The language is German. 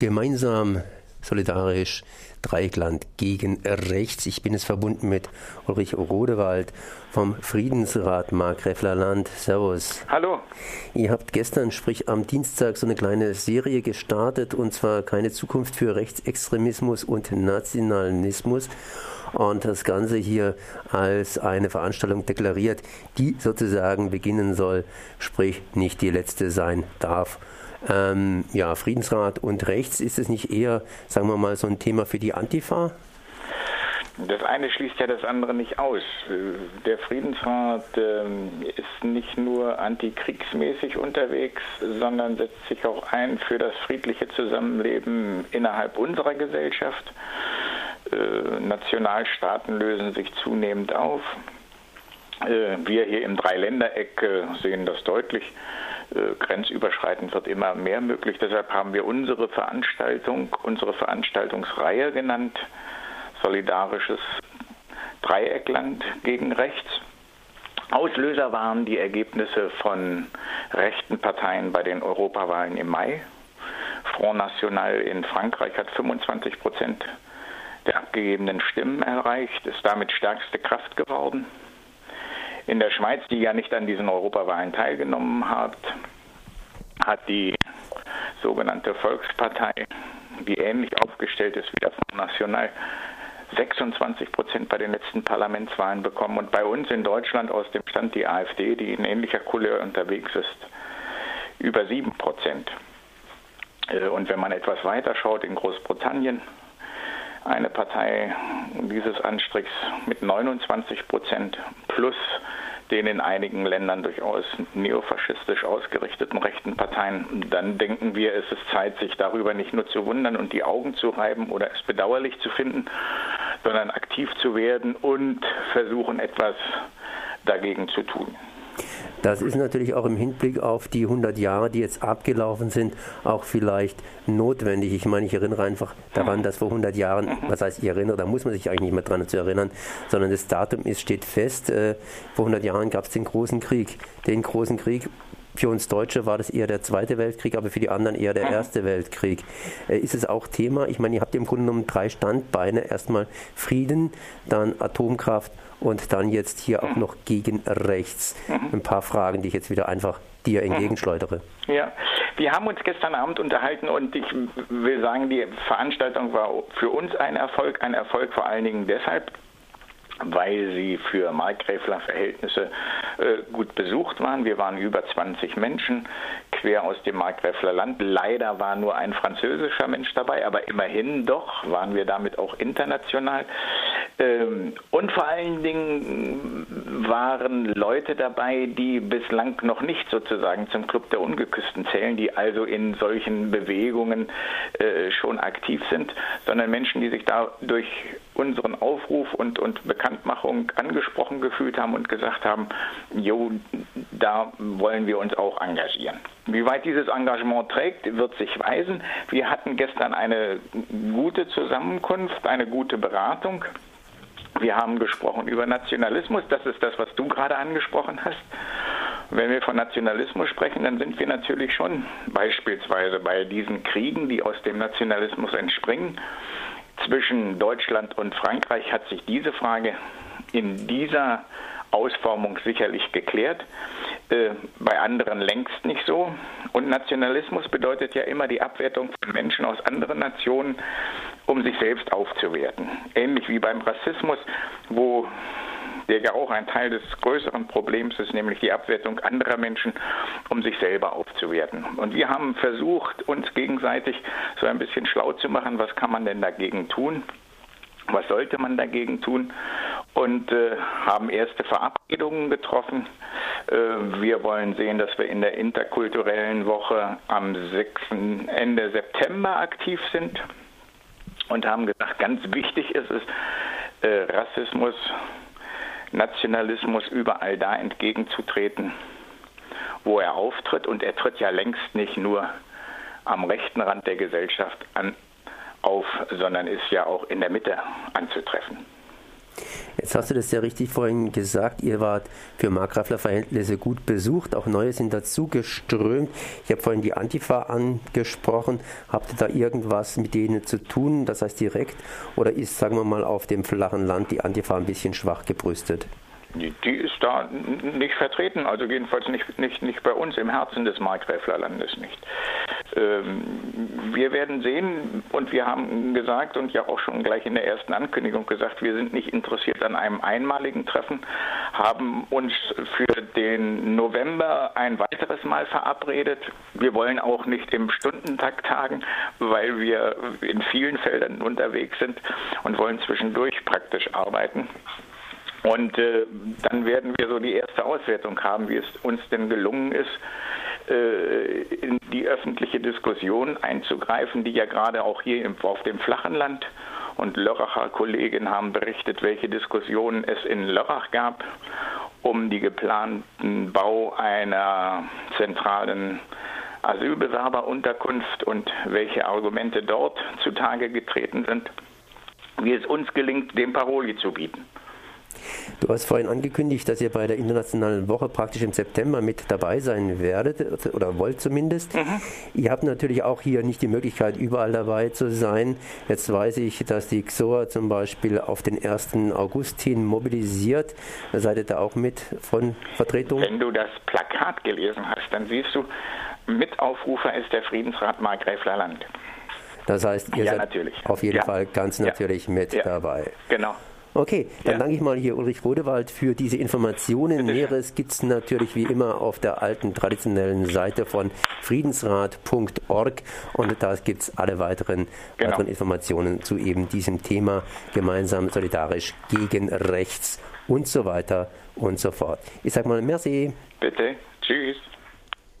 Gemeinsam, solidarisch, Dreieckland gegen rechts. Ich bin es verbunden mit Ulrich Rodewald vom Friedensrat Markgräfler Land. Servus. Hallo. Ihr habt gestern, sprich am Dienstag, so eine kleine Serie gestartet und zwar keine Zukunft für Rechtsextremismus und Nationalismus und das Ganze hier als eine Veranstaltung deklariert, die sozusagen beginnen soll, sprich nicht die letzte sein darf ähm, ja, Friedensrat und rechts, ist es nicht eher, sagen wir mal, so ein Thema für die Antifa? Das eine schließt ja das andere nicht aus. Der Friedensrat ähm, ist nicht nur antikriegsmäßig unterwegs, sondern setzt sich auch ein für das friedliche Zusammenleben innerhalb unserer Gesellschaft. Äh, Nationalstaaten lösen sich zunehmend auf. Äh, wir hier im Dreiländereck äh, sehen das deutlich. Äh, grenzüberschreitend wird immer mehr möglich. Deshalb haben wir unsere Veranstaltung, unsere Veranstaltungsreihe genannt, Solidarisches Dreieckland gegen Rechts. Auslöser waren die Ergebnisse von rechten Parteien bei den Europawahlen im Mai. Front National in Frankreich hat 25 Prozent der abgegebenen Stimmen erreicht, ist damit stärkste Kraft geworden. In der Schweiz, die ja nicht an diesen Europawahlen teilgenommen hat, hat die sogenannte Volkspartei, die ähnlich aufgestellt ist wie der Front National, 26 Prozent bei den letzten Parlamentswahlen bekommen. Und bei uns in Deutschland aus dem Stand die AfD, die in ähnlicher Couleur unterwegs ist, über 7 Prozent. Äh, und wenn man etwas weiter schaut, in Großbritannien eine Partei dieses Anstrichs mit 29 Prozent plus den in einigen Ländern durchaus neofaschistisch ausgerichteten rechten Parteien, dann denken wir, es ist Zeit, sich darüber nicht nur zu wundern und die Augen zu reiben oder es bedauerlich zu finden, sondern aktiv zu werden und versuchen, etwas dagegen zu tun. Das ist natürlich auch im Hinblick auf die 100 Jahre, die jetzt abgelaufen sind, auch vielleicht notwendig. Ich meine, ich erinnere einfach daran, dass vor 100 Jahren, was heißt ich erinnere, da muss man sich eigentlich nicht mehr dran zu erinnern, sondern das Datum ist, steht fest. Äh, vor 100 Jahren gab es den großen Krieg. Den großen Krieg für uns Deutsche war das eher der Zweite Weltkrieg, aber für die anderen eher der Erste Weltkrieg. Äh, ist es auch Thema? Ich meine, ihr habt im Grunde genommen drei Standbeine. Erstmal Frieden, dann Atomkraft und dann jetzt hier auch noch gegen rechts. Ein paar Fragen, die ich jetzt wieder einfach dir entgegenschleudere. Ja, wir haben uns gestern Abend unterhalten und ich will sagen, die Veranstaltung war für uns ein Erfolg, ein Erfolg vor allen Dingen deshalb, weil sie für Markgräfler Verhältnisse äh, gut besucht waren. Wir waren über 20 Menschen quer aus dem Markgräfler Land. Leider war nur ein französischer Mensch dabei, aber immerhin doch waren wir damit auch international. Ähm, und vor allen Dingen waren Leute dabei, die bislang noch nicht sozusagen zum Club der Ungeküssten zählen, die also in solchen Bewegungen äh, schon aktiv sind, sondern Menschen, die sich da durch unseren Aufruf und, und Bekanntmachung angesprochen gefühlt haben und gesagt haben, jo, da wollen wir uns auch engagieren. Wie weit dieses Engagement trägt, wird sich weisen. Wir hatten gestern eine gute Zusammenkunft, eine gute Beratung. Wir haben gesprochen über Nationalismus, das ist das, was du gerade angesprochen hast. Wenn wir von Nationalismus sprechen, dann sind wir natürlich schon beispielsweise bei diesen Kriegen, die aus dem Nationalismus entspringen, zwischen Deutschland und Frankreich hat sich diese Frage in dieser Ausformung sicherlich geklärt, äh, bei anderen längst nicht so. Und Nationalismus bedeutet ja immer die Abwertung von Menschen aus anderen Nationen, um sich selbst aufzuwerten. Ähnlich wie beim Rassismus, wo der ja auch ein Teil des größeren Problems ist, nämlich die Abwertung anderer Menschen, um sich selber aufzuwerten. Und wir haben versucht, uns gegenseitig so ein bisschen schlau zu machen, was kann man denn dagegen tun? Was sollte man dagegen tun? Und äh, haben erste Verabredungen getroffen. Äh, wir wollen sehen, dass wir in der interkulturellen Woche am 6. Ende September aktiv sind und haben gesagt, ganz wichtig ist es, äh, Rassismus Nationalismus überall da entgegenzutreten, wo er auftritt. Und er tritt ja längst nicht nur am rechten Rand der Gesellschaft an, auf, sondern ist ja auch in der Mitte anzutreffen. Jetzt hast du das ja richtig vorhin gesagt, ihr wart für Markgrafler-Verhältnisse gut besucht, auch Neue sind dazu geströmt. Ich habe vorhin die Antifa angesprochen. Habt ihr da irgendwas mit denen zu tun, das heißt direkt, oder ist, sagen wir mal, auf dem flachen Land die Antifa ein bisschen schwach gebrüstet? Die ist da nicht vertreten, also jedenfalls nicht, nicht, nicht bei uns im Herzen des Markgräflerlandes nicht. Ähm, wir werden sehen und wir haben gesagt und ja auch schon gleich in der ersten Ankündigung gesagt, wir sind nicht interessiert an einem einmaligen Treffen, haben uns für den November ein weiteres Mal verabredet. Wir wollen auch nicht im Stundentakt tagen, weil wir in vielen Feldern unterwegs sind und wollen zwischendurch praktisch arbeiten. Und äh, dann werden wir so die erste Auswertung haben, wie es uns denn gelungen ist, äh, in die öffentliche Diskussion einzugreifen, die ja gerade auch hier im, auf dem flachen Land und Lörracher Kollegen haben berichtet, welche Diskussionen es in Lörrach gab um die geplanten Bau einer zentralen Asylbewerberunterkunft und welche Argumente dort zutage getreten sind, wie es uns gelingt, dem Paroli zu bieten. Du hast vorhin angekündigt, dass ihr bei der Internationalen Woche praktisch im September mit dabei sein werdet oder wollt zumindest. Mhm. Ihr habt natürlich auch hier nicht die Möglichkeit, überall dabei zu sein. Jetzt weiß ich, dass die XOA zum Beispiel auf den 1. August hin mobilisiert. Seid ihr da auch mit von Vertretung? Wenn du das Plakat gelesen hast, dann siehst du, Mitaufrufer ist der Friedensrat Markgräfler Land. Das heißt, ihr ja, seid natürlich. auf jeden ja. Fall ganz natürlich ja. mit dabei. Genau. Okay, dann ja. danke ich mal hier Ulrich Rodewald für diese Informationen. Näheres gibt es natürlich wie immer auf der alten traditionellen Seite von friedensrat.org und da gibt es alle weiteren, genau. weiteren Informationen zu eben diesem Thema gemeinsam solidarisch gegen rechts und so weiter und so fort. Ich sage mal merci. Bitte. Tschüss.